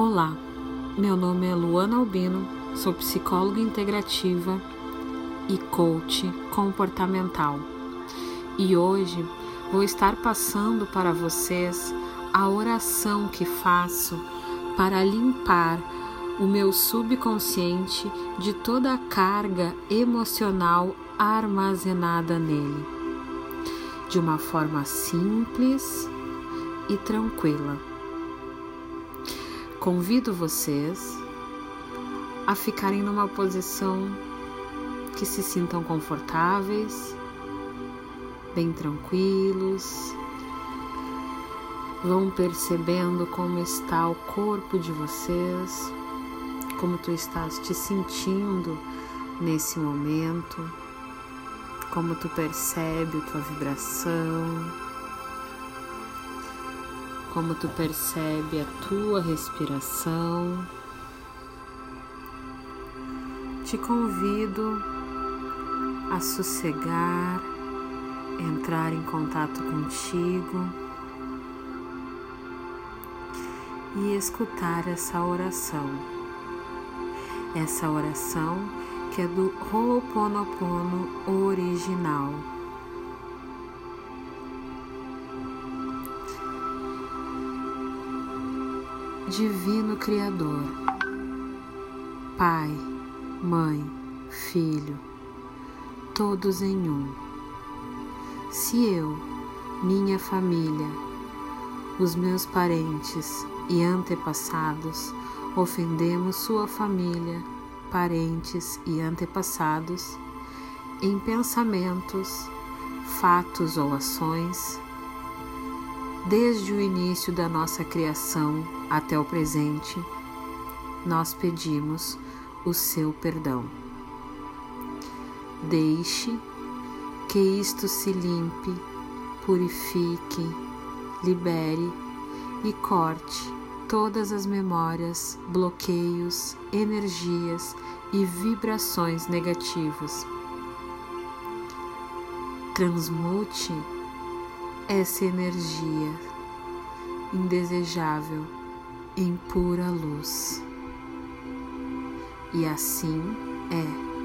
Olá, meu nome é Luana Albino, sou psicóloga integrativa e coach comportamental. E hoje vou estar passando para vocês a oração que faço para limpar o meu subconsciente de toda a carga emocional armazenada nele, de uma forma simples e tranquila. Convido vocês a ficarem numa posição que se sintam confortáveis, bem tranquilos. Vão percebendo como está o corpo de vocês, como tu estás te sentindo nesse momento, como tu percebe a tua vibração como tu percebe a tua respiração. Te convido a sossegar, entrar em contato contigo e escutar essa oração. Essa oração que é do Ho'oponopono original. Divino Criador, Pai, Mãe, Filho, todos em um. Se eu, minha família, os meus parentes e antepassados ofendemos sua família, parentes e antepassados em pensamentos, fatos ou ações, Desde o início da nossa criação até o presente, nós pedimos o seu perdão. Deixe que isto se limpe, purifique, libere e corte todas as memórias, bloqueios, energias e vibrações negativas. Transmute essa energia indesejável em pura luz. E assim é.